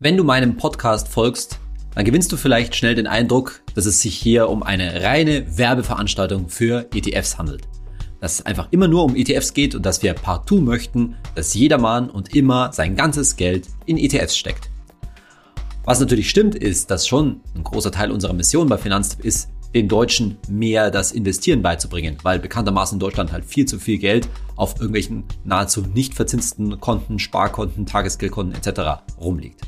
Wenn du meinem Podcast folgst, dann gewinnst du vielleicht schnell den Eindruck, dass es sich hier um eine reine Werbeveranstaltung für ETFs handelt. Dass es einfach immer nur um ETFs geht und dass wir partout möchten, dass jedermann und immer sein ganzes Geld in ETFs steckt. Was natürlich stimmt, ist, dass schon ein großer Teil unserer Mission bei Finanztipp ist, den Deutschen mehr das Investieren beizubringen, weil bekanntermaßen in Deutschland halt viel zu viel Geld auf irgendwelchen nahezu nicht verzinsten Konten, Sparkonten, Tagesgeldkonten etc. rumliegt.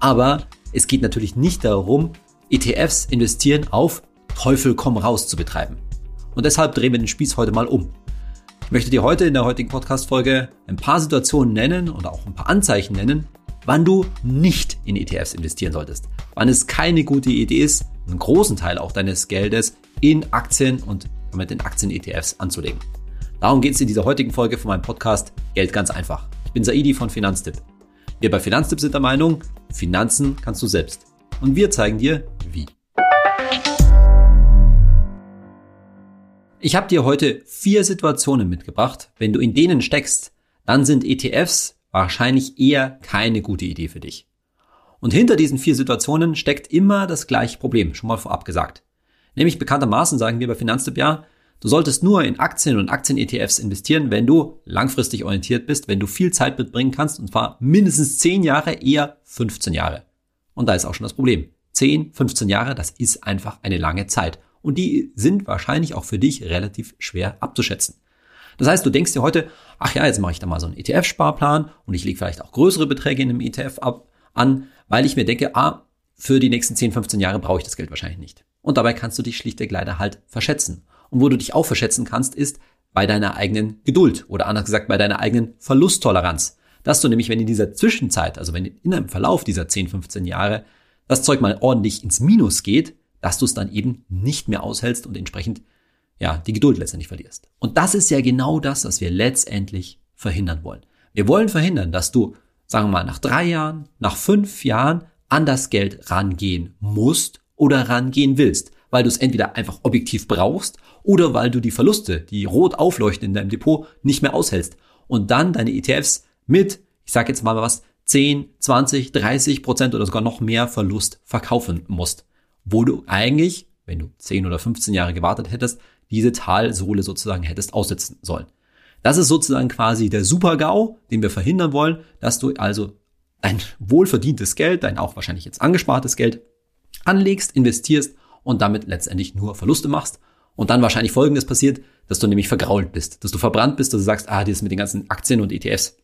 Aber es geht natürlich nicht darum, ETFs investieren auf Teufel komm raus zu betreiben. Und deshalb drehen wir den Spieß heute mal um. Ich möchte dir heute in der heutigen Podcast-Folge ein paar Situationen nennen und auch ein paar Anzeichen nennen, wann du nicht in ETFs investieren solltest. Wann es keine gute Idee ist, einen großen Teil auch deines Geldes in Aktien und damit in Aktien-ETFs anzulegen. Darum geht es in dieser heutigen Folge von meinem Podcast Geld ganz einfach. Ich bin Saidi von Finanztipp. Wir bei Finanztipp sind der Meinung, Finanzen kannst du selbst. Und wir zeigen dir, wie. Ich habe dir heute vier Situationen mitgebracht. Wenn du in denen steckst, dann sind ETFs wahrscheinlich eher keine gute Idee für dich. Und hinter diesen vier Situationen steckt immer das gleiche Problem, schon mal vorab gesagt. Nämlich bekanntermaßen sagen wir bei Finanztipp ja, Du solltest nur in Aktien und Aktien-ETFs investieren, wenn du langfristig orientiert bist, wenn du viel Zeit mitbringen kannst, und zwar mindestens 10 Jahre, eher 15 Jahre. Und da ist auch schon das Problem. 10, 15 Jahre, das ist einfach eine lange Zeit. Und die sind wahrscheinlich auch für dich relativ schwer abzuschätzen. Das heißt, du denkst dir heute, ach ja, jetzt mache ich da mal so einen ETF-Sparplan und ich lege vielleicht auch größere Beträge in einem ETF ab, an, weil ich mir denke, ah, für die nächsten 10, 15 Jahre brauche ich das Geld wahrscheinlich nicht. Und dabei kannst du dich schlichtweg leider halt verschätzen. Und wo du dich auch verschätzen kannst, ist bei deiner eigenen Geduld oder anders gesagt bei deiner eigenen Verlusttoleranz. Dass du nämlich, wenn in dieser Zwischenzeit, also wenn in einem Verlauf dieser 10, 15 Jahre das Zeug mal ordentlich ins Minus geht, dass du es dann eben nicht mehr aushältst und entsprechend ja, die Geduld letztendlich verlierst. Und das ist ja genau das, was wir letztendlich verhindern wollen. Wir wollen verhindern, dass du, sagen wir mal, nach drei Jahren, nach fünf Jahren an das Geld rangehen musst oder rangehen willst weil du es entweder einfach objektiv brauchst oder weil du die Verluste, die rot aufleuchten in deinem Depot, nicht mehr aushältst und dann deine ETFs mit, ich sage jetzt mal was, 10, 20, 30 Prozent oder sogar noch mehr Verlust verkaufen musst, wo du eigentlich, wenn du 10 oder 15 Jahre gewartet hättest, diese Talsohle sozusagen hättest aussetzen sollen. Das ist sozusagen quasi der Super-GAU, den wir verhindern wollen, dass du also dein wohlverdientes Geld, dein auch wahrscheinlich jetzt angespartes Geld anlegst, investierst und damit letztendlich nur Verluste machst. Und dann wahrscheinlich Folgendes passiert, dass du nämlich vergrault bist, dass du verbrannt bist, dass du sagst, ah, das mit den ganzen Aktien und ETFs,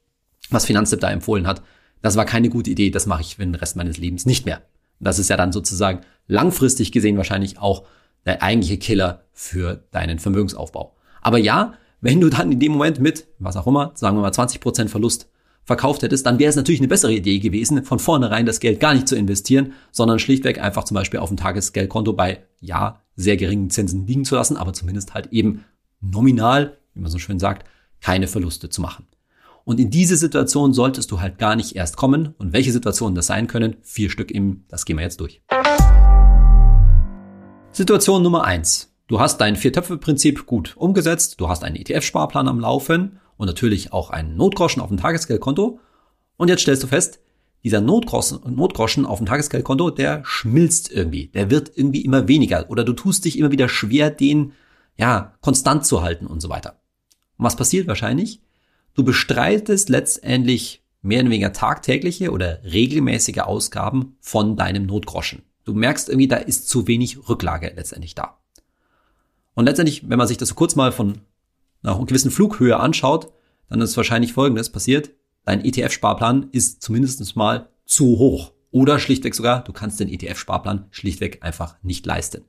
was Finanztipp da empfohlen hat, das war keine gute Idee, das mache ich für den Rest meines Lebens nicht mehr. Das ist ja dann sozusagen langfristig gesehen wahrscheinlich auch der eigentliche Killer für deinen Vermögensaufbau. Aber ja, wenn du dann in dem Moment mit, was auch immer, sagen wir mal 20% Verlust verkauft hättest, dann wäre es natürlich eine bessere Idee gewesen, von vornherein das Geld gar nicht zu investieren, sondern schlichtweg einfach zum Beispiel auf dem Tagesgeldkonto bei, ja, sehr geringen Zinsen liegen zu lassen, aber zumindest halt eben nominal, wie man so schön sagt, keine Verluste zu machen. Und in diese Situation solltest du halt gar nicht erst kommen. Und welche Situationen das sein können, vier Stück im, das gehen wir jetzt durch. Situation Nummer eins: Du hast dein Vier-Töpfe-Prinzip gut umgesetzt, du hast einen ETF-Sparplan am Laufen und natürlich auch einen Notgroschen auf dem Tagesgeldkonto. Und jetzt stellst du fest, dieser Notgroschen, Notgroschen auf dem Tagesgeldkonto, der schmilzt irgendwie. Der wird irgendwie immer weniger. Oder du tust dich immer wieder schwer, den, ja, konstant zu halten und so weiter. Und was passiert wahrscheinlich? Du bestreitest letztendlich mehr oder weniger tagtägliche oder regelmäßige Ausgaben von deinem Notgroschen. Du merkst irgendwie, da ist zu wenig Rücklage letztendlich da. Und letztendlich, wenn man sich das so kurz mal von nach einer gewissen Flughöhe anschaut, dann ist wahrscheinlich Folgendes passiert. Dein ETF-Sparplan ist zumindest mal zu hoch. Oder schlichtweg sogar, du kannst den ETF-Sparplan schlichtweg einfach nicht leisten.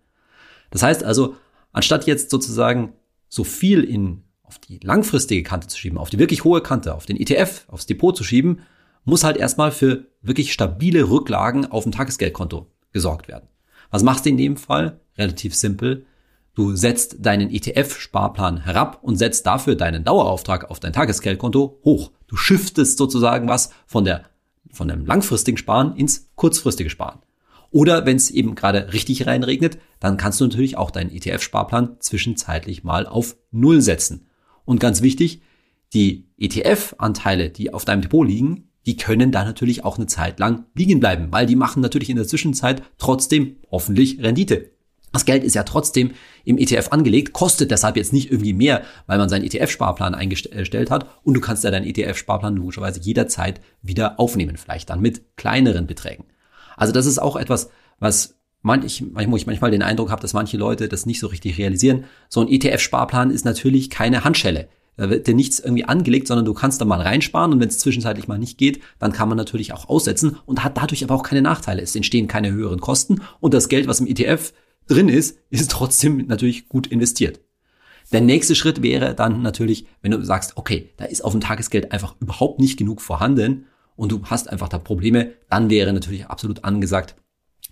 Das heißt also, anstatt jetzt sozusagen so viel in, auf die langfristige Kante zu schieben, auf die wirklich hohe Kante, auf den ETF, aufs Depot zu schieben, muss halt erstmal für wirklich stabile Rücklagen auf dem Tagesgeldkonto gesorgt werden. Was machst du in dem Fall? Relativ simpel. Du setzt deinen ETF-Sparplan herab und setzt dafür deinen Dauerauftrag auf dein Tagesgeldkonto hoch. Du shiftest sozusagen was von der von dem langfristigen Sparen ins kurzfristige Sparen. Oder wenn es eben gerade richtig reinregnet, dann kannst du natürlich auch deinen ETF-Sparplan zwischenzeitlich mal auf Null setzen. Und ganz wichtig, die ETF-Anteile, die auf deinem Depot liegen, die können da natürlich auch eine Zeit lang liegen bleiben, weil die machen natürlich in der Zwischenzeit trotzdem hoffentlich Rendite. Das Geld ist ja trotzdem im ETF angelegt, kostet deshalb jetzt nicht irgendwie mehr, weil man seinen ETF-Sparplan eingestellt hat und du kannst ja deinen ETF-Sparplan logischerweise jederzeit wieder aufnehmen, vielleicht dann mit kleineren Beträgen. Also das ist auch etwas, was manch, wo ich manchmal den Eindruck habe, dass manche Leute das nicht so richtig realisieren. So ein ETF-Sparplan ist natürlich keine Handschelle. Da wird dir nichts irgendwie angelegt, sondern du kannst da mal reinsparen und wenn es zwischenzeitlich mal nicht geht, dann kann man natürlich auch aussetzen und hat dadurch aber auch keine Nachteile. Es entstehen keine höheren Kosten und das Geld, was im ETF drin ist, ist trotzdem natürlich gut investiert. Der nächste Schritt wäre dann natürlich, wenn du sagst, okay, da ist auf dem Tagesgeld einfach überhaupt nicht genug vorhanden und du hast einfach da Probleme, dann wäre natürlich absolut angesagt,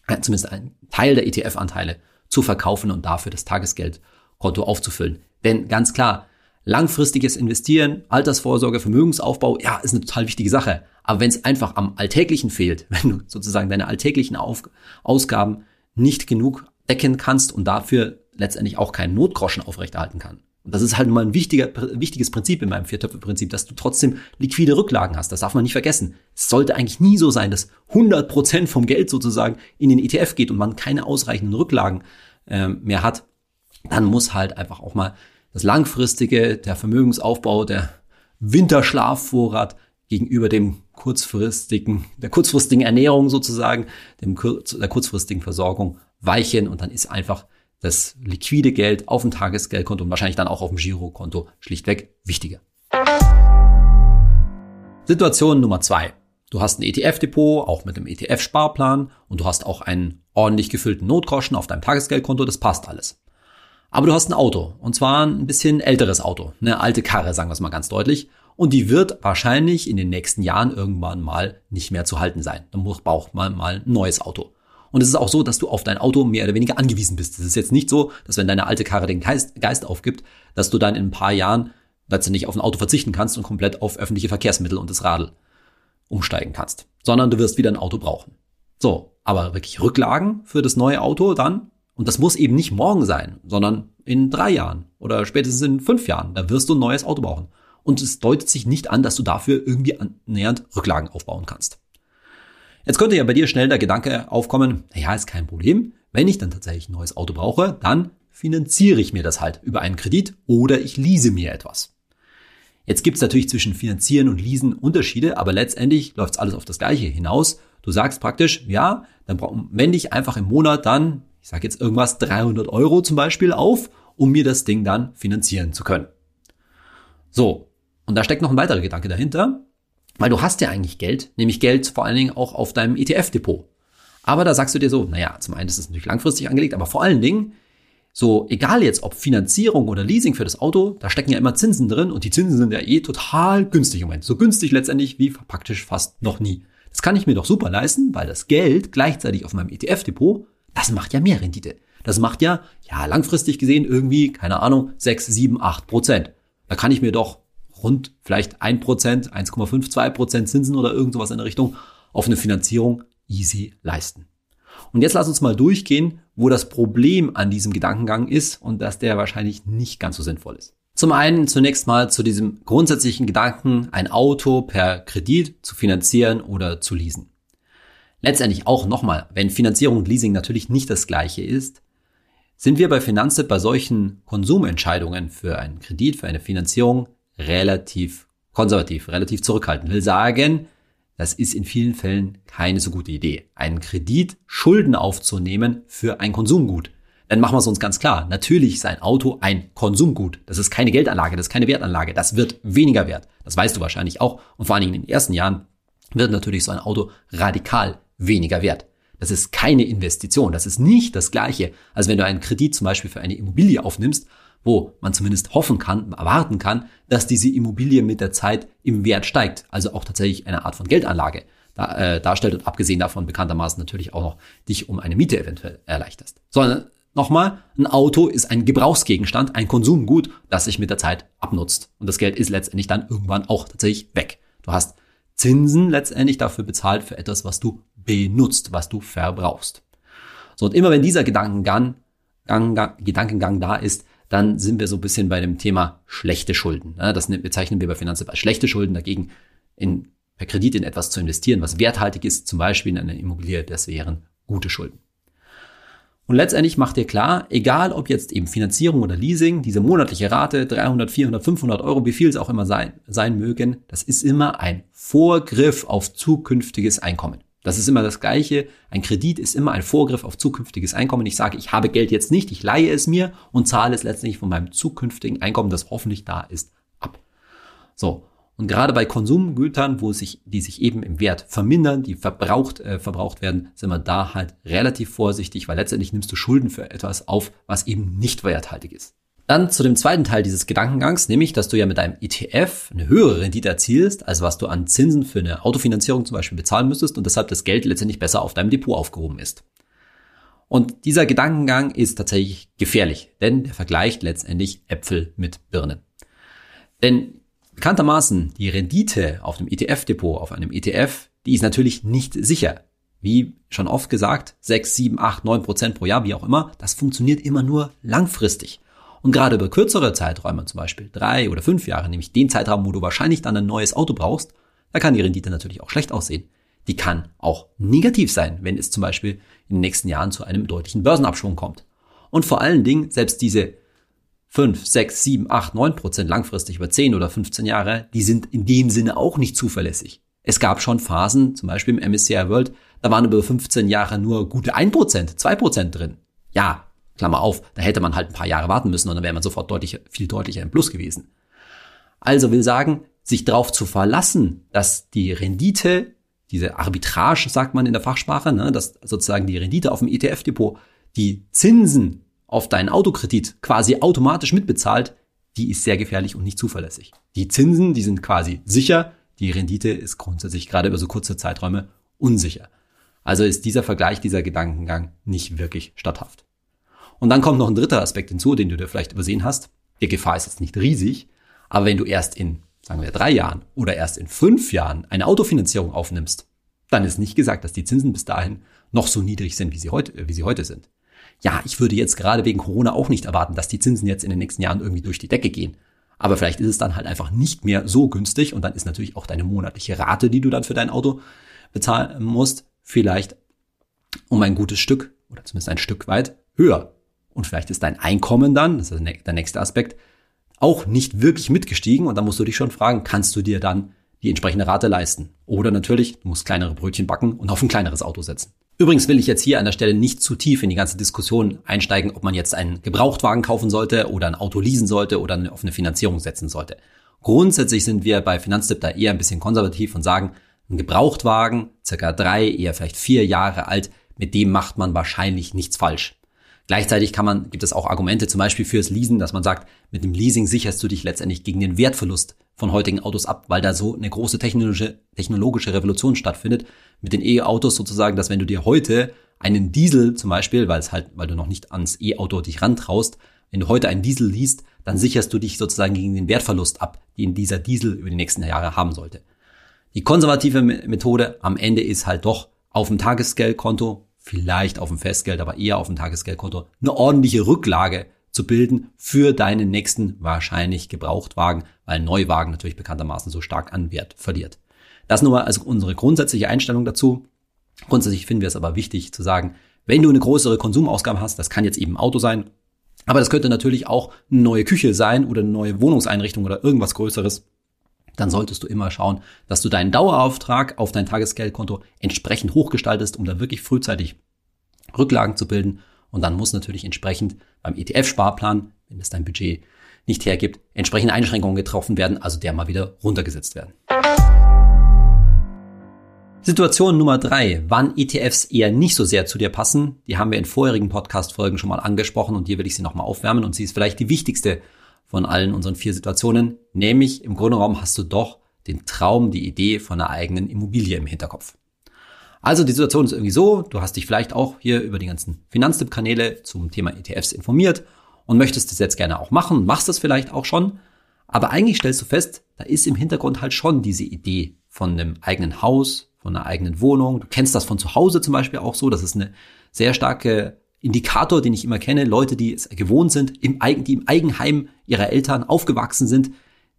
äh, zumindest ein Teil der ETF-Anteile zu verkaufen und dafür das Tagesgeldkonto aufzufüllen. Denn ganz klar, langfristiges Investieren, Altersvorsorge, Vermögensaufbau, ja, ist eine total wichtige Sache. Aber wenn es einfach am Alltäglichen fehlt, wenn du sozusagen deine alltäglichen Auf Ausgaben nicht genug decken kannst und dafür letztendlich auch keinen Notgroschen aufrechterhalten kann. Und das ist halt mal ein wichtiger, wichtiges Prinzip in meinem Viertöpfe-Prinzip, dass du trotzdem liquide Rücklagen hast. Das darf man nicht vergessen. Es sollte eigentlich nie so sein, dass 100 Prozent vom Geld sozusagen in den ETF geht und man keine ausreichenden Rücklagen äh, mehr hat. Dann muss halt einfach auch mal das langfristige, der Vermögensaufbau, der Winterschlafvorrat gegenüber dem kurzfristigen, der kurzfristigen Ernährung sozusagen, dem, der kurzfristigen Versorgung weichen und dann ist einfach das liquide Geld auf dem Tagesgeldkonto und wahrscheinlich dann auch auf dem Girokonto schlichtweg wichtiger. Situation Nummer zwei. Du hast ein ETF-Depot, auch mit einem ETF-Sparplan und du hast auch einen ordentlich gefüllten Notgroschen auf deinem Tagesgeldkonto, das passt alles. Aber du hast ein Auto. Und zwar ein bisschen älteres Auto. Eine alte Karre, sagen wir es mal ganz deutlich. Und die wird wahrscheinlich in den nächsten Jahren irgendwann mal nicht mehr zu halten sein. Dann braucht man mal ein neues Auto. Und es ist auch so, dass du auf dein Auto mehr oder weniger angewiesen bist. Es ist jetzt nicht so, dass wenn deine alte Karre den Geist, Geist aufgibt, dass du dann in ein paar Jahren letztendlich auf ein Auto verzichten kannst und komplett auf öffentliche Verkehrsmittel und das Radl umsteigen kannst. Sondern du wirst wieder ein Auto brauchen. So, aber wirklich Rücklagen für das neue Auto dann und das muss eben nicht morgen sein, sondern in drei Jahren oder spätestens in fünf Jahren. Da wirst du ein neues Auto brauchen. Und es deutet sich nicht an, dass du dafür irgendwie annähernd Rücklagen aufbauen kannst. Jetzt könnte ja bei dir schnell der Gedanke aufkommen, ja, ist kein Problem. Wenn ich dann tatsächlich ein neues Auto brauche, dann finanziere ich mir das halt über einen Kredit oder ich lease mir etwas. Jetzt gibt es natürlich zwischen Finanzieren und Leasen Unterschiede, aber letztendlich läuft alles auf das Gleiche hinaus. Du sagst praktisch, ja, dann wende ich einfach im Monat dann ich sage jetzt irgendwas, 300 Euro zum Beispiel auf, um mir das Ding dann finanzieren zu können. So, und da steckt noch ein weiterer Gedanke dahinter, weil du hast ja eigentlich Geld, nämlich Geld vor allen Dingen auch auf deinem ETF-Depot. Aber da sagst du dir so, naja, zum einen ist es natürlich langfristig angelegt, aber vor allen Dingen, so egal jetzt ob Finanzierung oder Leasing für das Auto, da stecken ja immer Zinsen drin und die Zinsen sind ja eh total günstig im Moment. So günstig letztendlich wie praktisch fast noch nie. Das kann ich mir doch super leisten, weil das Geld gleichzeitig auf meinem ETF-Depot das macht ja mehr Rendite. Das macht ja, ja, langfristig gesehen irgendwie, keine Ahnung, 6, 7, 8 Prozent. Da kann ich mir doch rund vielleicht 1 Prozent, 1,5, 2 Prozent Zinsen oder irgend sowas in der Richtung auf eine Finanzierung easy leisten. Und jetzt lass uns mal durchgehen, wo das Problem an diesem Gedankengang ist und dass der wahrscheinlich nicht ganz so sinnvoll ist. Zum einen zunächst mal zu diesem grundsätzlichen Gedanken, ein Auto per Kredit zu finanzieren oder zu leasen. Letztendlich auch nochmal, wenn Finanzierung und Leasing natürlich nicht das gleiche ist, sind wir bei Finanztipp bei solchen Konsumentscheidungen für einen Kredit, für eine Finanzierung relativ konservativ, relativ zurückhaltend. Will sagen, das ist in vielen Fällen keine so gute Idee, einen Kredit Schulden aufzunehmen für ein Konsumgut. Dann machen wir es uns ganz klar. Natürlich ist ein Auto ein Konsumgut. Das ist keine Geldanlage, das ist keine Wertanlage. Das wird weniger wert. Das weißt du wahrscheinlich auch. Und vor allen Dingen in den ersten Jahren wird natürlich so ein Auto radikal weniger wert. Das ist keine Investition. Das ist nicht das Gleiche, als wenn du einen Kredit zum Beispiel für eine Immobilie aufnimmst, wo man zumindest hoffen kann, erwarten kann, dass diese Immobilie mit der Zeit im Wert steigt. Also auch tatsächlich eine Art von Geldanlage da, äh, darstellt und abgesehen davon bekanntermaßen natürlich auch noch dich um eine Miete eventuell erleichterst. Sondern nochmal, ein Auto ist ein Gebrauchsgegenstand, ein Konsumgut, das sich mit der Zeit abnutzt. Und das Geld ist letztendlich dann irgendwann auch tatsächlich weg. Du hast Zinsen letztendlich dafür bezahlt für etwas, was du benutzt, was du verbrauchst. So, und immer wenn dieser Gedankengang, Gang, Gedankengang da ist, dann sind wir so ein bisschen bei dem Thema schlechte Schulden. Das bezeichnen wir bei Finanzamt als schlechte Schulden. Dagegen in per Kredit in etwas zu investieren, was werthaltig ist, zum Beispiel in eine Immobilie, das wären gute Schulden. Und letztendlich macht dir klar, egal ob jetzt eben Finanzierung oder Leasing, diese monatliche Rate, 300, 400, 500 Euro, wie viel es auch immer sein, sein mögen, das ist immer ein Vorgriff auf zukünftiges Einkommen. Das ist immer das Gleiche. Ein Kredit ist immer ein Vorgriff auf zukünftiges Einkommen. Ich sage, ich habe Geld jetzt nicht, ich leihe es mir und zahle es letztendlich von meinem zukünftigen Einkommen, das hoffentlich da ist, ab. So. Und gerade bei Konsumgütern, wo sich, die sich eben im Wert vermindern, die verbraucht, äh, verbraucht werden, sind wir da halt relativ vorsichtig, weil letztendlich nimmst du Schulden für etwas auf, was eben nicht werthaltig ist. Dann zu dem zweiten Teil dieses Gedankengangs, nämlich, dass du ja mit deinem ETF eine höhere Rendite erzielst, als was du an Zinsen für eine Autofinanzierung zum Beispiel bezahlen müsstest und deshalb das Geld letztendlich besser auf deinem Depot aufgehoben ist. Und dieser Gedankengang ist tatsächlich gefährlich, denn der vergleicht letztendlich Äpfel mit Birnen. Denn bekanntermaßen die Rendite auf dem ETF-Depot, auf einem ETF, die ist natürlich nicht sicher. Wie schon oft gesagt, 6, 7, 8, 9 Prozent pro Jahr, wie auch immer, das funktioniert immer nur langfristig. Und gerade über kürzere Zeiträume, zum Beispiel drei oder fünf Jahre, nämlich den Zeitraum, wo du wahrscheinlich dann ein neues Auto brauchst, da kann die Rendite natürlich auch schlecht aussehen. Die kann auch negativ sein, wenn es zum Beispiel in den nächsten Jahren zu einem deutlichen Börsenabschwung kommt. Und vor allen Dingen, selbst diese 5, 6, 7, 8, 9 Prozent langfristig über 10 oder 15 Jahre, die sind in dem Sinne auch nicht zuverlässig. Es gab schon Phasen, zum Beispiel im MSCI World, da waren über 15 Jahre nur gute 1 Prozent, 2 Prozent drin. Ja, Klammer auf, da hätte man halt ein paar Jahre warten müssen und dann wäre man sofort deutlich, viel deutlicher im Plus gewesen. Also will sagen, sich darauf zu verlassen, dass die Rendite, diese Arbitrage, sagt man in der Fachsprache, ne, dass sozusagen die Rendite auf dem ETF-Depot die Zinsen auf deinen Autokredit quasi automatisch mitbezahlt, die ist sehr gefährlich und nicht zuverlässig. Die Zinsen, die sind quasi sicher, die Rendite ist grundsätzlich gerade über so kurze Zeiträume unsicher. Also ist dieser Vergleich, dieser Gedankengang nicht wirklich statthaft. Und dann kommt noch ein dritter Aspekt hinzu, den du dir vielleicht übersehen hast. Die Gefahr ist jetzt nicht riesig, aber wenn du erst in, sagen wir, drei Jahren oder erst in fünf Jahren eine Autofinanzierung aufnimmst, dann ist nicht gesagt, dass die Zinsen bis dahin noch so niedrig sind, wie sie heute, wie sie heute sind. Ja, ich würde jetzt gerade wegen Corona auch nicht erwarten, dass die Zinsen jetzt in den nächsten Jahren irgendwie durch die Decke gehen. Aber vielleicht ist es dann halt einfach nicht mehr so günstig und dann ist natürlich auch deine monatliche Rate, die du dann für dein Auto bezahlen musst, vielleicht um ein gutes Stück oder zumindest ein Stück weit höher. Und vielleicht ist dein Einkommen dann, das ist der nächste Aspekt, auch nicht wirklich mitgestiegen. Und dann musst du dich schon fragen, kannst du dir dann die entsprechende Rate leisten? Oder natürlich, du musst kleinere Brötchen backen und auf ein kleineres Auto setzen. Übrigens will ich jetzt hier an der Stelle nicht zu tief in die ganze Diskussion einsteigen, ob man jetzt einen Gebrauchtwagen kaufen sollte oder ein Auto leasen sollte oder auf eine Finanzierung setzen sollte. Grundsätzlich sind wir bei Finanztipp da eher ein bisschen konservativ und sagen, ein Gebrauchtwagen, circa drei, eher vielleicht vier Jahre alt, mit dem macht man wahrscheinlich nichts falsch. Gleichzeitig kann man, gibt es auch Argumente zum Beispiel fürs Leasen, dass man sagt, mit dem Leasing sicherst du dich letztendlich gegen den Wertverlust von heutigen Autos ab, weil da so eine große technologische, technologische Revolution stattfindet mit den E-Autos sozusagen, dass wenn du dir heute einen Diesel zum Beispiel, weil es halt, weil du noch nicht ans E-Auto dich rantraust, wenn du heute einen Diesel liest, dann sicherst du dich sozusagen gegen den Wertverlust ab, den dieser Diesel über die nächsten Jahre haben sollte. Die konservative Methode am Ende ist halt doch auf dem Tagesgeldkonto vielleicht auf dem Festgeld, aber eher auf dem Tagesgeldkonto, eine ordentliche Rücklage zu bilden für deinen nächsten wahrscheinlich Gebrauchtwagen, weil Neuwagen natürlich bekanntermaßen so stark an Wert verliert. Das nur mal also unsere grundsätzliche Einstellung dazu. Grundsätzlich finden wir es aber wichtig zu sagen, wenn du eine größere Konsumausgabe hast, das kann jetzt eben Auto sein, aber das könnte natürlich auch eine neue Küche sein oder eine neue Wohnungseinrichtung oder irgendwas Größeres, dann solltest du immer schauen, dass du deinen Dauerauftrag auf dein Tagesgeldkonto entsprechend hochgestaltest, um da wirklich frühzeitig Rücklagen zu bilden. Und dann muss natürlich entsprechend beim ETF-Sparplan, wenn es dein Budget nicht hergibt, entsprechende Einschränkungen getroffen werden, also der mal wieder runtergesetzt werden. Situation Nummer drei, wann ETFs eher nicht so sehr zu dir passen, die haben wir in vorherigen Podcast-Folgen schon mal angesprochen und hier will ich sie nochmal aufwärmen und sie ist vielleicht die wichtigste von allen unseren vier Situationen, nämlich im Grunde genommen hast du doch den Traum, die Idee von einer eigenen Immobilie im Hinterkopf. Also die Situation ist irgendwie so, du hast dich vielleicht auch hier über die ganzen Finanztipp-Kanäle zum Thema ETFs informiert und möchtest das jetzt gerne auch machen, machst das vielleicht auch schon, aber eigentlich stellst du fest, da ist im Hintergrund halt schon diese Idee von einem eigenen Haus, von einer eigenen Wohnung. Du kennst das von zu Hause zum Beispiel auch so, das ist eine sehr starke Indikator, den ich immer kenne, Leute, die es gewohnt sind, im die im Eigenheim ihrer Eltern aufgewachsen sind,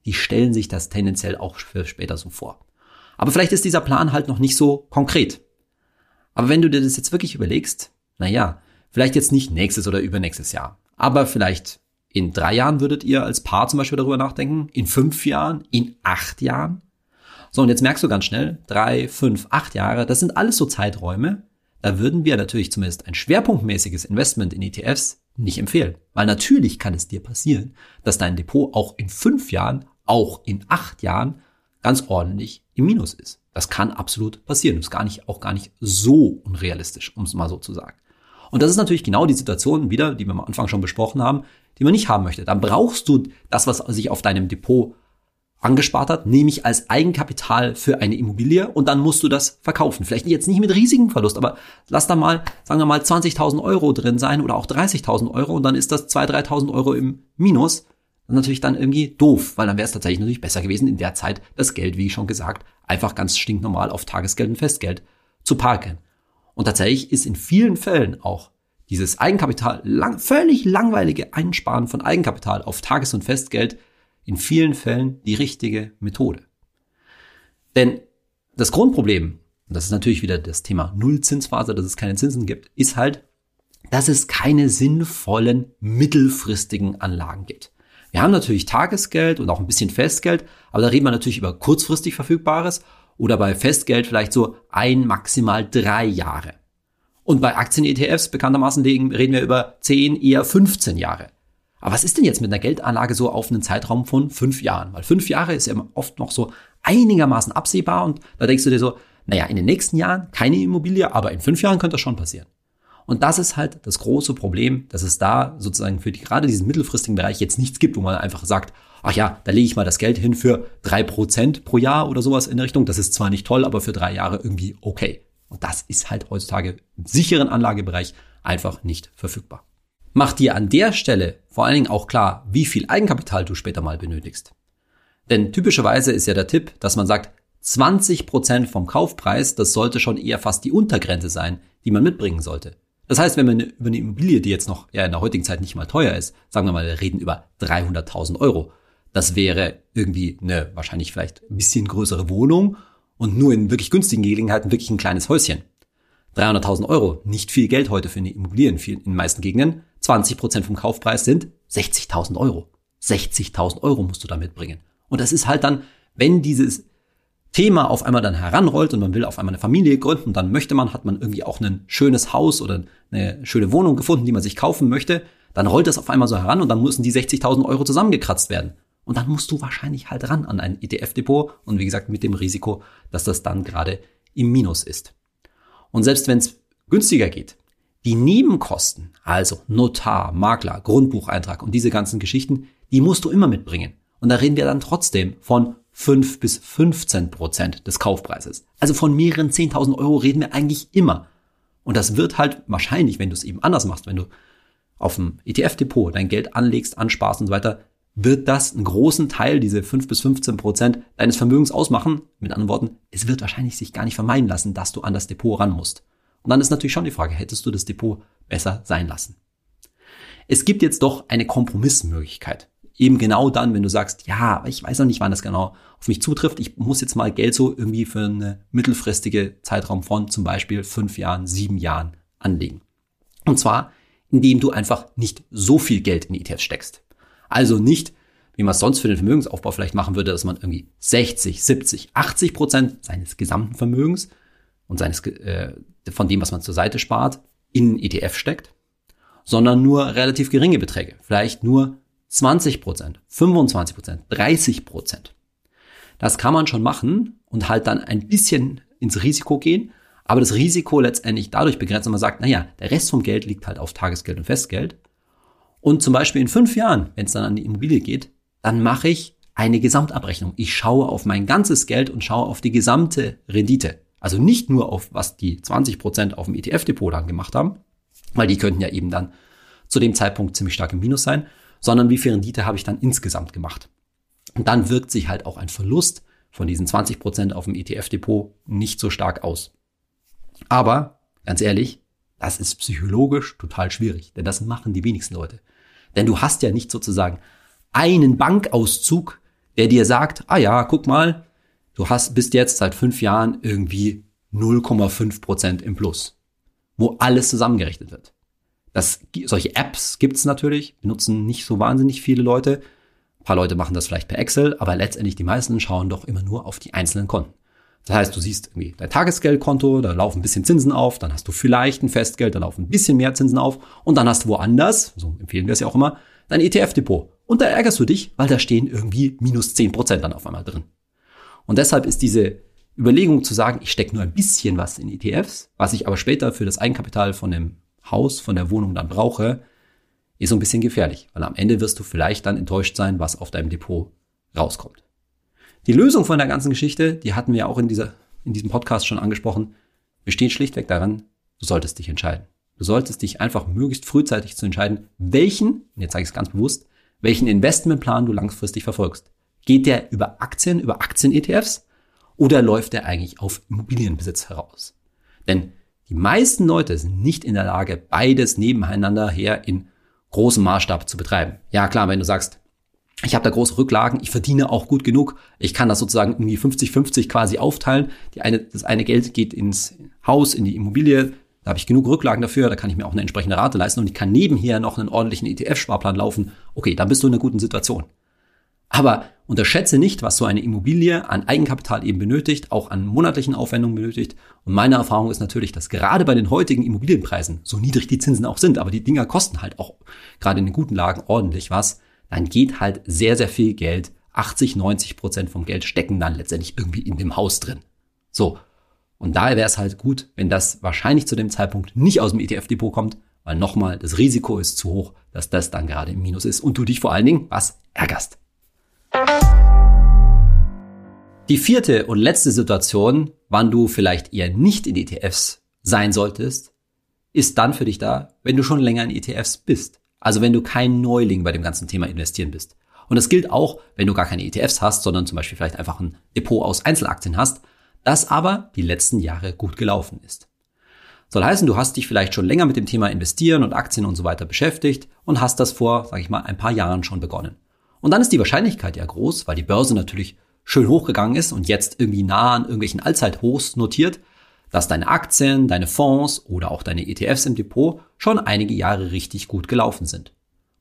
die stellen sich das tendenziell auch für später so vor. Aber vielleicht ist dieser Plan halt noch nicht so konkret. Aber wenn du dir das jetzt wirklich überlegst, na ja, vielleicht jetzt nicht nächstes oder übernächstes Jahr, aber vielleicht in drei Jahren würdet ihr als Paar zum Beispiel darüber nachdenken, in fünf Jahren, in acht Jahren. So, und jetzt merkst du ganz schnell, drei, fünf, acht Jahre, das sind alles so Zeiträume, da würden wir natürlich zumindest ein schwerpunktmäßiges Investment in ETFs nicht empfehlen. Weil natürlich kann es dir passieren, dass dein Depot auch in fünf Jahren, auch in acht Jahren ganz ordentlich im Minus ist. Das kann absolut passieren. Das ist gar nicht, auch gar nicht so unrealistisch, um es mal so zu sagen. Und das ist natürlich genau die Situation wieder, die wir am Anfang schon besprochen haben, die man nicht haben möchte. Dann brauchst du das, was sich auf deinem Depot angespart hat, nämlich als Eigenkapital für eine Immobilie und dann musst du das verkaufen. Vielleicht jetzt nicht mit riesigem Verlust, aber lass da mal, sagen wir mal, 20.000 Euro drin sein oder auch 30.000 Euro und dann ist das 2.000, 3.000 Euro im Minus. Das ist natürlich dann irgendwie doof, weil dann wäre es tatsächlich natürlich besser gewesen, in der Zeit das Geld, wie schon gesagt, einfach ganz stinknormal auf Tagesgeld und Festgeld zu parken. Und tatsächlich ist in vielen Fällen auch dieses Eigenkapital, lang, völlig langweilige Einsparen von Eigenkapital auf Tages- und Festgeld in vielen Fällen die richtige Methode. Denn das Grundproblem, und das ist natürlich wieder das Thema Nullzinsphase, dass es keine Zinsen gibt, ist halt, dass es keine sinnvollen mittelfristigen Anlagen gibt. Wir haben natürlich Tagesgeld und auch ein bisschen Festgeld, aber da reden wir natürlich über kurzfristig verfügbares oder bei Festgeld vielleicht so ein, maximal drei Jahre. Und bei Aktien-ETFs bekanntermaßen reden wir über 10, eher 15 Jahre. Aber was ist denn jetzt mit einer Geldanlage so auf einen Zeitraum von fünf Jahren? Weil fünf Jahre ist ja oft noch so einigermaßen absehbar und da denkst du dir so, naja, in den nächsten Jahren keine Immobilie, aber in fünf Jahren könnte das schon passieren. Und das ist halt das große Problem, dass es da sozusagen für die, gerade diesen mittelfristigen Bereich jetzt nichts gibt, wo man einfach sagt, ach ja, da lege ich mal das Geld hin für drei Prozent pro Jahr oder sowas in der Richtung. Das ist zwar nicht toll, aber für drei Jahre irgendwie okay. Und das ist halt heutzutage im sicheren Anlagebereich einfach nicht verfügbar. Mach dir an der Stelle vor allen Dingen auch klar, wie viel Eigenkapital du später mal benötigst. Denn typischerweise ist ja der Tipp, dass man sagt, 20 Prozent vom Kaufpreis, das sollte schon eher fast die Untergrenze sein, die man mitbringen sollte. Das heißt, wenn wir über eine Immobilie, die jetzt noch ja in der heutigen Zeit nicht mal teuer ist, sagen wir mal, wir reden über 300.000 Euro, das wäre irgendwie eine wahrscheinlich vielleicht ein bisschen größere Wohnung und nur in wirklich günstigen Gelegenheiten wirklich ein kleines Häuschen. 300.000 Euro, nicht viel Geld heute für eine Immobilie in, vielen, in den meisten Gegenden. 20 Prozent vom Kaufpreis sind 60.000 Euro. 60.000 Euro musst du da mitbringen. Und das ist halt dann, wenn dieses Thema auf einmal dann heranrollt und man will auf einmal eine Familie gründen, dann möchte man, hat man irgendwie auch ein schönes Haus oder eine schöne Wohnung gefunden, die man sich kaufen möchte, dann rollt das auf einmal so heran und dann müssen die 60.000 Euro zusammengekratzt werden. Und dann musst du wahrscheinlich halt ran an ein ETF-Depot und wie gesagt mit dem Risiko, dass das dann gerade im Minus ist. Und selbst wenn es günstiger geht, die Nebenkosten, also Notar, Makler, Grundbucheintrag und diese ganzen Geschichten, die musst du immer mitbringen. Und da reden wir dann trotzdem von 5 bis 15 Prozent des Kaufpreises. Also von mehreren 10.000 Euro reden wir eigentlich immer. Und das wird halt wahrscheinlich, wenn du es eben anders machst, wenn du auf dem ETF-Depot dein Geld anlegst, ansparst und so weiter, wird das einen großen Teil, diese 5 bis 15 Prozent deines Vermögens ausmachen. Mit anderen Worten, es wird wahrscheinlich sich gar nicht vermeiden lassen, dass du an das Depot ran musst. Und dann ist natürlich schon die Frage, hättest du das Depot besser sein lassen? Es gibt jetzt doch eine Kompromissmöglichkeit. Eben genau dann, wenn du sagst, ja, ich weiß noch nicht, wann das genau auf mich zutrifft. Ich muss jetzt mal Geld so irgendwie für eine mittelfristige Zeitraum von zum Beispiel fünf Jahren, sieben Jahren anlegen. Und zwar, indem du einfach nicht so viel Geld in ETFs steckst. Also nicht, wie man es sonst für den Vermögensaufbau vielleicht machen würde, dass man irgendwie 60, 70, 80 Prozent seines gesamten Vermögens und seines, äh, von dem, was man zur Seite spart, in ETF steckt, sondern nur relativ geringe Beträge. Vielleicht nur 20 Prozent, 25 Prozent, 30 Prozent. Das kann man schon machen und halt dann ein bisschen ins Risiko gehen, aber das Risiko letztendlich dadurch begrenzt, wenn man sagt, naja, der Rest vom Geld liegt halt auf Tagesgeld und Festgeld und zum Beispiel in fünf Jahren, wenn es dann an die Immobilie geht, dann mache ich eine Gesamtabrechnung. Ich schaue auf mein ganzes Geld und schaue auf die gesamte Rendite. Also nicht nur auf, was die 20 Prozent auf dem ETF-Depot dann gemacht haben, weil die könnten ja eben dann zu dem Zeitpunkt ziemlich stark im Minus sein, sondern wie viel Rendite habe ich dann insgesamt gemacht. Und dann wirkt sich halt auch ein Verlust von diesen 20 Prozent auf dem ETF-Depot nicht so stark aus. Aber, ganz ehrlich, das ist psychologisch total schwierig, denn das machen die wenigsten Leute. Denn du hast ja nicht sozusagen einen Bankauszug, der dir sagt, ah ja, guck mal, du hast, bist jetzt seit fünf Jahren irgendwie 0,5 Prozent im Plus, wo alles zusammengerechnet wird. Das, solche Apps gibt's natürlich, benutzen nicht so wahnsinnig viele Leute. Ein paar Leute machen das vielleicht per Excel, aber letztendlich die meisten schauen doch immer nur auf die einzelnen Konten. Das heißt, du siehst irgendwie dein Tagesgeldkonto, da laufen ein bisschen Zinsen auf, dann hast du vielleicht ein Festgeld, da laufen ein bisschen mehr Zinsen auf und dann hast du woanders, so empfehlen wir es ja auch immer, dein ETF-Depot. Und da ärgerst du dich, weil da stehen irgendwie minus zehn Prozent dann auf einmal drin. Und deshalb ist diese Überlegung zu sagen, ich stecke nur ein bisschen was in ETFs, was ich aber später für das Eigenkapital von dem Haus, von der Wohnung dann brauche, ist so ein bisschen gefährlich, weil am Ende wirst du vielleicht dann enttäuscht sein, was auf deinem Depot rauskommt. Die Lösung von der ganzen Geschichte, die hatten wir auch in, dieser, in diesem Podcast schon angesprochen, besteht schlichtweg daran, du solltest dich entscheiden. Du solltest dich einfach möglichst frühzeitig zu entscheiden, welchen, und jetzt sage ich es ganz bewusst, welchen Investmentplan du langfristig verfolgst. Geht der über Aktien, über Aktien-ETFs oder läuft der eigentlich auf Immobilienbesitz heraus? Denn die meisten Leute sind nicht in der Lage, beides nebeneinander her in großem Maßstab zu betreiben. Ja klar, wenn du sagst, ich habe da große Rücklagen, ich verdiene auch gut genug, ich kann das sozusagen irgendwie 50-50 quasi aufteilen. Die eine, das eine Geld geht ins Haus, in die Immobilie, da habe ich genug Rücklagen dafür, da kann ich mir auch eine entsprechende Rate leisten und ich kann nebenher noch einen ordentlichen ETF-Sparplan laufen. Okay, dann bist du in einer guten Situation. Aber unterschätze nicht, was so eine Immobilie an Eigenkapital eben benötigt, auch an monatlichen Aufwendungen benötigt. Und meine Erfahrung ist natürlich, dass gerade bei den heutigen Immobilienpreisen, so niedrig die Zinsen auch sind, aber die Dinger kosten halt auch gerade in den guten Lagen ordentlich was, dann geht halt sehr, sehr viel Geld, 80, 90 Prozent vom Geld stecken dann letztendlich irgendwie in dem Haus drin. So. Und daher wäre es halt gut, wenn das wahrscheinlich zu dem Zeitpunkt nicht aus dem ETF-Depot kommt, weil nochmal, das Risiko ist zu hoch, dass das dann gerade im Minus ist und du dich vor allen Dingen was ärgerst. Die vierte und letzte Situation, wann du vielleicht eher nicht in ETFs sein solltest, ist dann für dich da, wenn du schon länger in ETFs bist. Also wenn du kein Neuling bei dem ganzen Thema investieren bist. Und das gilt auch, wenn du gar keine ETFs hast, sondern zum Beispiel vielleicht einfach ein Depot aus Einzelaktien hast, das aber die letzten Jahre gut gelaufen ist. Soll heißen, du hast dich vielleicht schon länger mit dem Thema Investieren und Aktien und so weiter beschäftigt und hast das vor, sag ich mal, ein paar Jahren schon begonnen. Und dann ist die Wahrscheinlichkeit ja groß, weil die Börse natürlich schön hochgegangen ist und jetzt irgendwie nah an irgendwelchen Allzeithochs notiert, dass deine Aktien, deine Fonds oder auch deine ETFs im Depot schon einige Jahre richtig gut gelaufen sind.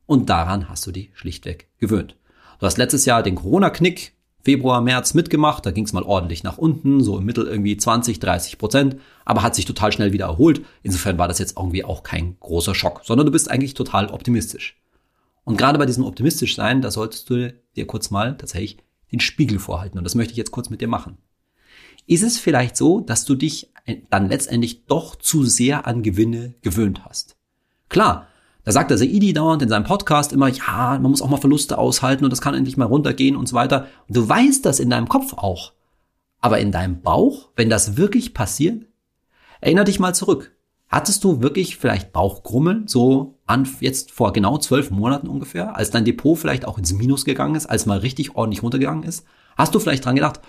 Und daran hast du dich schlichtweg gewöhnt. Du hast letztes Jahr den Corona-Knick Februar, März mitgemacht, da ging es mal ordentlich nach unten, so im Mittel irgendwie 20, 30 Prozent, aber hat sich total schnell wieder erholt. Insofern war das jetzt irgendwie auch kein großer Schock, sondern du bist eigentlich total optimistisch. Und gerade bei diesem optimistisch sein, da solltest du dir kurz mal tatsächlich den Spiegel vorhalten. Und das möchte ich jetzt kurz mit dir machen. Ist es vielleicht so, dass du dich dann letztendlich doch zu sehr an Gewinne gewöhnt hast? Klar, da sagt der Saidi dauernd in seinem Podcast immer, ja, man muss auch mal Verluste aushalten und das kann endlich mal runtergehen und so weiter. Und du weißt das in deinem Kopf auch. Aber in deinem Bauch, wenn das wirklich passiert, erinner dich mal zurück. Hattest du wirklich vielleicht Bauchgrummeln, so an jetzt vor genau zwölf Monaten ungefähr, als dein Depot vielleicht auch ins Minus gegangen ist, als mal richtig ordentlich runtergegangen ist? Hast du vielleicht dran gedacht,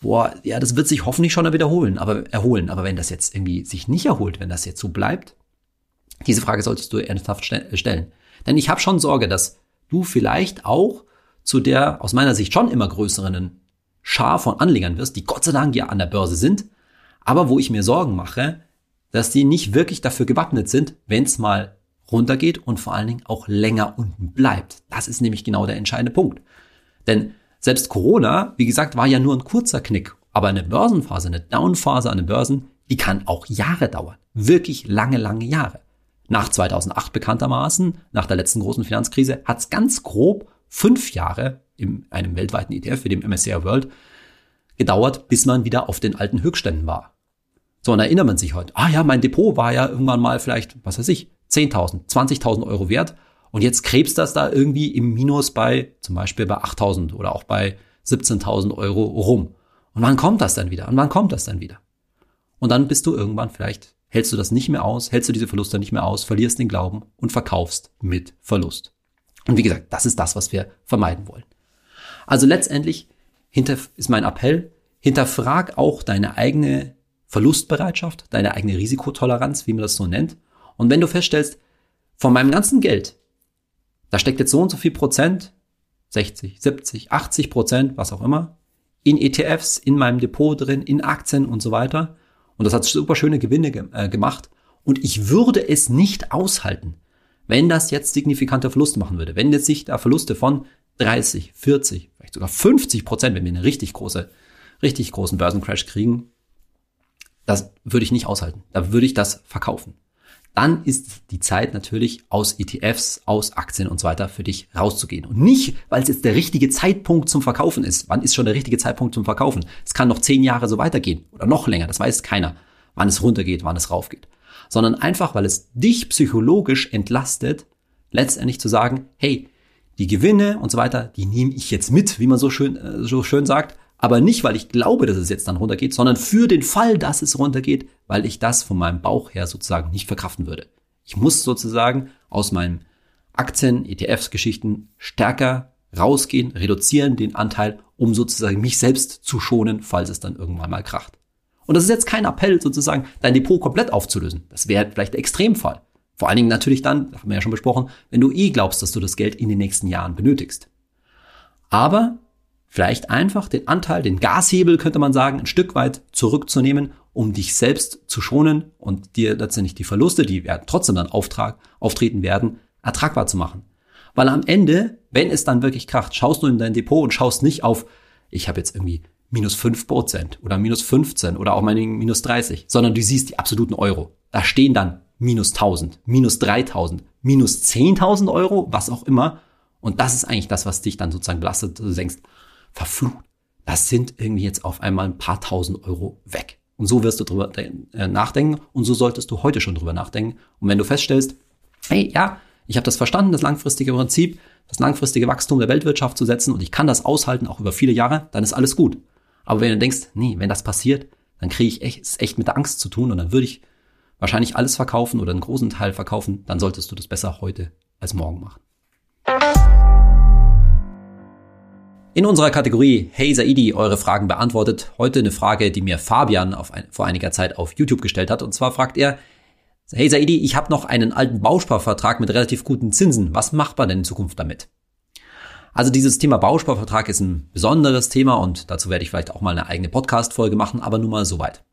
boah, ja, das wird sich hoffentlich schon wiederholen, aber erholen. Aber wenn das jetzt irgendwie sich nicht erholt, wenn das jetzt so bleibt, diese Frage solltest du ernsthaft stellen. Denn ich habe schon Sorge, dass du vielleicht auch zu der aus meiner Sicht schon immer größeren Schar von Anlegern wirst, die Gott sei Dank ja an der Börse sind, aber wo ich mir Sorgen mache, dass die nicht wirklich dafür gewappnet sind, wenn es mal runtergeht und vor allen Dingen auch länger unten bleibt. Das ist nämlich genau der entscheidende Punkt. Denn selbst Corona, wie gesagt, war ja nur ein kurzer Knick. Aber eine Börsenphase, eine Downphase an den Börsen, die kann auch Jahre dauern. Wirklich lange, lange Jahre. Nach 2008 bekanntermaßen, nach der letzten großen Finanzkrise, hat es ganz grob fünf Jahre in einem weltweiten ETF, wie dem MSCI World, gedauert, bis man wieder auf den alten Höchstständen war. So, und erinnert man sich heute, ah ja, mein Depot war ja irgendwann mal vielleicht, was weiß ich, 10.000, 20.000 Euro wert und jetzt krebst das da irgendwie im Minus bei, zum Beispiel bei 8.000 oder auch bei 17.000 Euro rum. Und wann kommt das dann wieder? Und wann kommt das dann wieder? Und dann bist du irgendwann vielleicht, hältst du das nicht mehr aus, hältst du diese Verluste nicht mehr aus, verlierst den Glauben und verkaufst mit Verlust. Und wie gesagt, das ist das, was wir vermeiden wollen. Also letztendlich hinter, ist mein Appell, hinterfrag auch deine eigene Verlustbereitschaft, deine eigene Risikotoleranz, wie man das so nennt. Und wenn du feststellst, von meinem ganzen Geld da steckt jetzt so und so viel Prozent, 60, 70, 80 Prozent, was auch immer, in ETFs, in meinem Depot drin, in Aktien und so weiter. Und das hat super schöne Gewinne ge äh, gemacht. Und ich würde es nicht aushalten, wenn das jetzt signifikante Verluste machen würde. Wenn jetzt sich da Verluste von 30, 40, vielleicht sogar 50 Prozent, wenn wir eine richtig große, richtig großen Börsencrash kriegen, das würde ich nicht aushalten. Da würde ich das verkaufen. Dann ist die Zeit natürlich aus ETFs, aus Aktien und so weiter für dich rauszugehen. Und nicht, weil es jetzt der richtige Zeitpunkt zum Verkaufen ist. Wann ist schon der richtige Zeitpunkt zum Verkaufen? Es kann noch zehn Jahre so weitergehen oder noch länger. Das weiß keiner, wann es runtergeht, wann es raufgeht. Sondern einfach, weil es dich psychologisch entlastet, letztendlich zu sagen, hey, die Gewinne und so weiter, die nehme ich jetzt mit, wie man so schön, äh, so schön sagt. Aber nicht, weil ich glaube, dass es jetzt dann runtergeht, sondern für den Fall, dass es runtergeht, weil ich das von meinem Bauch her sozusagen nicht verkraften würde. Ich muss sozusagen aus meinen Aktien, ETFs, Geschichten stärker rausgehen, reduzieren den Anteil, um sozusagen mich selbst zu schonen, falls es dann irgendwann mal kracht. Und das ist jetzt kein Appell, sozusagen dein Depot komplett aufzulösen. Das wäre vielleicht der Extremfall. Vor allen Dingen natürlich dann, haben wir ja schon besprochen, wenn du eh glaubst, dass du das Geld in den nächsten Jahren benötigst. Aber vielleicht einfach den Anteil, den Gashebel könnte man sagen, ein Stück weit zurückzunehmen, um dich selbst zu schonen und dir letztendlich die Verluste, die werden trotzdem dann Auftrag, auftreten werden, ertragbar zu machen. Weil am Ende, wenn es dann wirklich kracht, schaust du in dein Depot und schaust nicht auf, ich habe jetzt irgendwie minus fünf Prozent oder minus 15 oder auch meinetwegen minus 30, sondern du siehst die absoluten Euro. Da stehen dann minus 1000, minus 3000, minus 10.000 Euro, was auch immer. Und das ist eigentlich das, was dich dann sozusagen belastet. Du denkst, verflucht, das sind irgendwie jetzt auf einmal ein paar tausend Euro weg. Und so wirst du drüber äh, nachdenken und so solltest du heute schon drüber nachdenken. Und wenn du feststellst, hey, ja, ich habe das verstanden, das langfristige Prinzip, das langfristige Wachstum der Weltwirtschaft zu setzen und ich kann das aushalten, auch über viele Jahre, dann ist alles gut. Aber wenn du denkst, nee, wenn das passiert, dann kriege ich echt, echt mit der Angst zu tun und dann würde ich wahrscheinlich alles verkaufen oder einen großen Teil verkaufen, dann solltest du das besser heute als morgen machen. In unserer Kategorie Hey Saidi, eure Fragen beantwortet. Heute eine Frage, die mir Fabian ein, vor einiger Zeit auf YouTube gestellt hat. Und zwar fragt er, Hey Saidi, ich habe noch einen alten Bausparvertrag mit relativ guten Zinsen. Was macht man denn in Zukunft damit? Also dieses Thema Bausparvertrag ist ein besonderes Thema und dazu werde ich vielleicht auch mal eine eigene Podcast-Folge machen, aber nur mal soweit.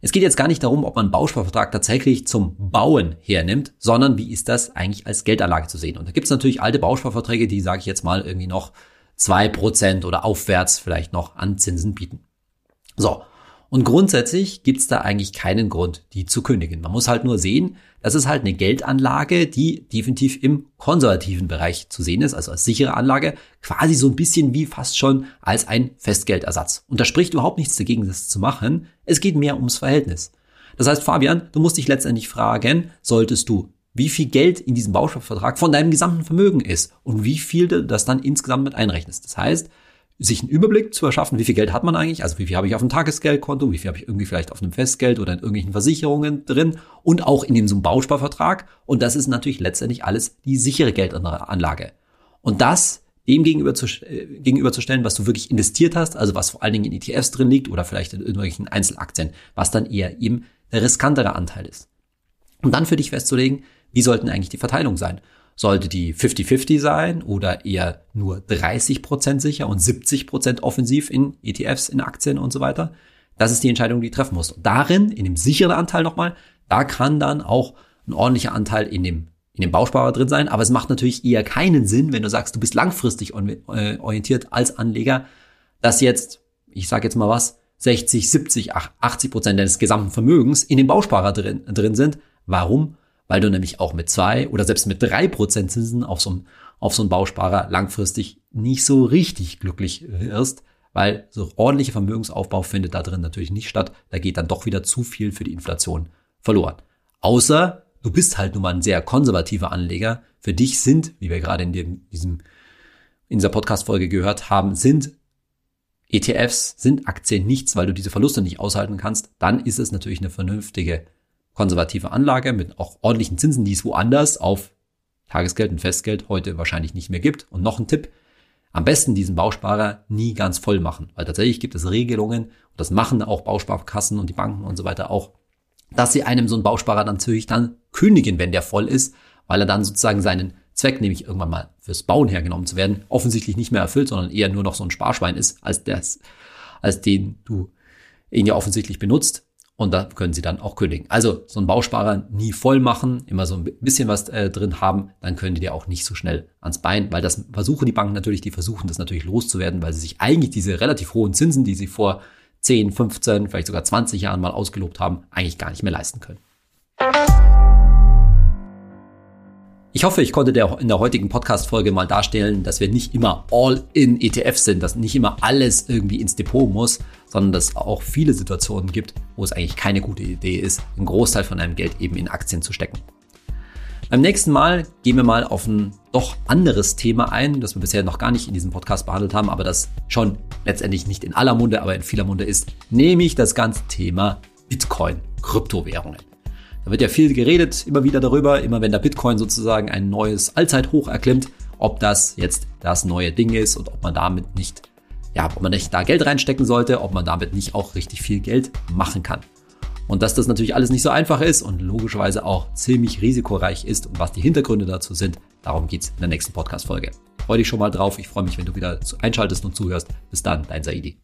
Es geht jetzt gar nicht darum, ob man Bausparvertrag tatsächlich zum Bauen hernimmt, sondern wie ist das eigentlich als Geldanlage zu sehen? Und da gibt es natürlich alte Bausparverträge, die, sage ich jetzt mal, irgendwie noch zwei Prozent oder aufwärts vielleicht noch an Zinsen bieten. So. Und grundsätzlich gibt's da eigentlich keinen Grund, die zu kündigen. Man muss halt nur sehen, das ist halt eine Geldanlage, die definitiv im konservativen Bereich zu sehen ist, also als sichere Anlage, quasi so ein bisschen wie fast schon als ein Festgeldersatz. Und da spricht überhaupt nichts dagegen, das zu machen. Es geht mehr ums Verhältnis. Das heißt, Fabian, du musst dich letztendlich fragen, solltest du wie viel Geld in diesem Baustoffvertrag von deinem gesamten Vermögen ist und wie viel du das dann insgesamt mit einrechnest. Das heißt, sich einen Überblick zu erschaffen, wie viel Geld hat man eigentlich, also wie viel habe ich auf dem Tagesgeldkonto, wie viel habe ich irgendwie vielleicht auf einem Festgeld oder in irgendwelchen Versicherungen drin und auch in dem so einem Bausparvertrag. Und das ist natürlich letztendlich alles die sichere Geldanlage. Und das dem gegenüber zu, äh, gegenüberzustellen, was du wirklich investiert hast, also was vor allen Dingen in ETFs drin liegt oder vielleicht in irgendwelchen Einzelaktien, was dann eher eben der riskantere Anteil ist. Und dann für dich festzulegen, wie sollten eigentlich die Verteilung sein? Sollte die 50-50 sein oder eher nur 30% sicher und 70% offensiv in ETFs, in Aktien und so weiter? Das ist die Entscheidung, die du treffen musst. Und darin, in dem sicheren Anteil nochmal, da kann dann auch ein ordentlicher Anteil in dem, in dem Bausparer drin sein. Aber es macht natürlich eher keinen Sinn, wenn du sagst, du bist langfristig äh, orientiert als Anleger, dass jetzt, ich sage jetzt mal was, 60, 70, 80 Prozent deines gesamten Vermögens in dem Bausparer drin, drin sind. Warum? Weil du nämlich auch mit zwei oder selbst mit drei Prozent Zinsen auf so, einem, auf so einen Bausparer langfristig nicht so richtig glücklich wirst, weil so ordentlicher Vermögensaufbau findet da drin natürlich nicht statt. Da geht dann doch wieder zu viel für die Inflation verloren. Außer du bist halt nun mal ein sehr konservativer Anleger. Für dich sind, wie wir gerade in dem, diesem, in dieser Podcast-Folge gehört haben, sind ETFs, sind Aktien nichts, weil du diese Verluste nicht aushalten kannst. Dann ist es natürlich eine vernünftige konservative Anlage mit auch ordentlichen Zinsen, die es woanders auf Tagesgeld und Festgeld heute wahrscheinlich nicht mehr gibt. Und noch ein Tipp, am besten diesen Bausparer nie ganz voll machen, weil tatsächlich gibt es Regelungen, und das machen auch Bausparkassen und die Banken und so weiter auch, dass sie einem so einen Bausparer dann natürlich dann kündigen, wenn der voll ist, weil er dann sozusagen seinen Zweck, nämlich irgendwann mal fürs Bauen hergenommen zu werden, offensichtlich nicht mehr erfüllt, sondern eher nur noch so ein Sparschwein ist, als das, als den du ihn ja offensichtlich benutzt. Und da können Sie dann auch kündigen. Also so einen Bausparer nie voll machen, immer so ein bisschen was äh, drin haben, dann können die dir auch nicht so schnell ans Bein, weil das versuchen die Banken natürlich, die versuchen das natürlich loszuwerden, weil sie sich eigentlich diese relativ hohen Zinsen, die sie vor 10, 15, vielleicht sogar 20 Jahren mal ausgelobt haben, eigentlich gar nicht mehr leisten können. Ich hoffe, ich konnte dir in der heutigen Podcast-Folge mal darstellen, dass wir nicht immer all in ETFs sind, dass nicht immer alles irgendwie ins Depot muss, sondern dass es auch viele Situationen gibt, wo es eigentlich keine gute Idee ist, einen Großteil von deinem Geld eben in Aktien zu stecken. Beim nächsten Mal gehen wir mal auf ein doch anderes Thema ein, das wir bisher noch gar nicht in diesem Podcast behandelt haben, aber das schon letztendlich nicht in aller Munde, aber in vieler Munde ist, nämlich das ganze Thema Bitcoin, Kryptowährungen. Da wird ja viel geredet, immer wieder darüber, immer wenn der Bitcoin sozusagen ein neues Allzeithoch erklimmt, ob das jetzt das neue Ding ist und ob man damit nicht, ja, ob man nicht da Geld reinstecken sollte, ob man damit nicht auch richtig viel Geld machen kann. Und dass das natürlich alles nicht so einfach ist und logischerweise auch ziemlich risikoreich ist und was die Hintergründe dazu sind, darum geht's in der nächsten Podcast-Folge. Freue dich schon mal drauf. Ich freue mich, wenn du wieder einschaltest und zuhörst. Bis dann, dein Saidi.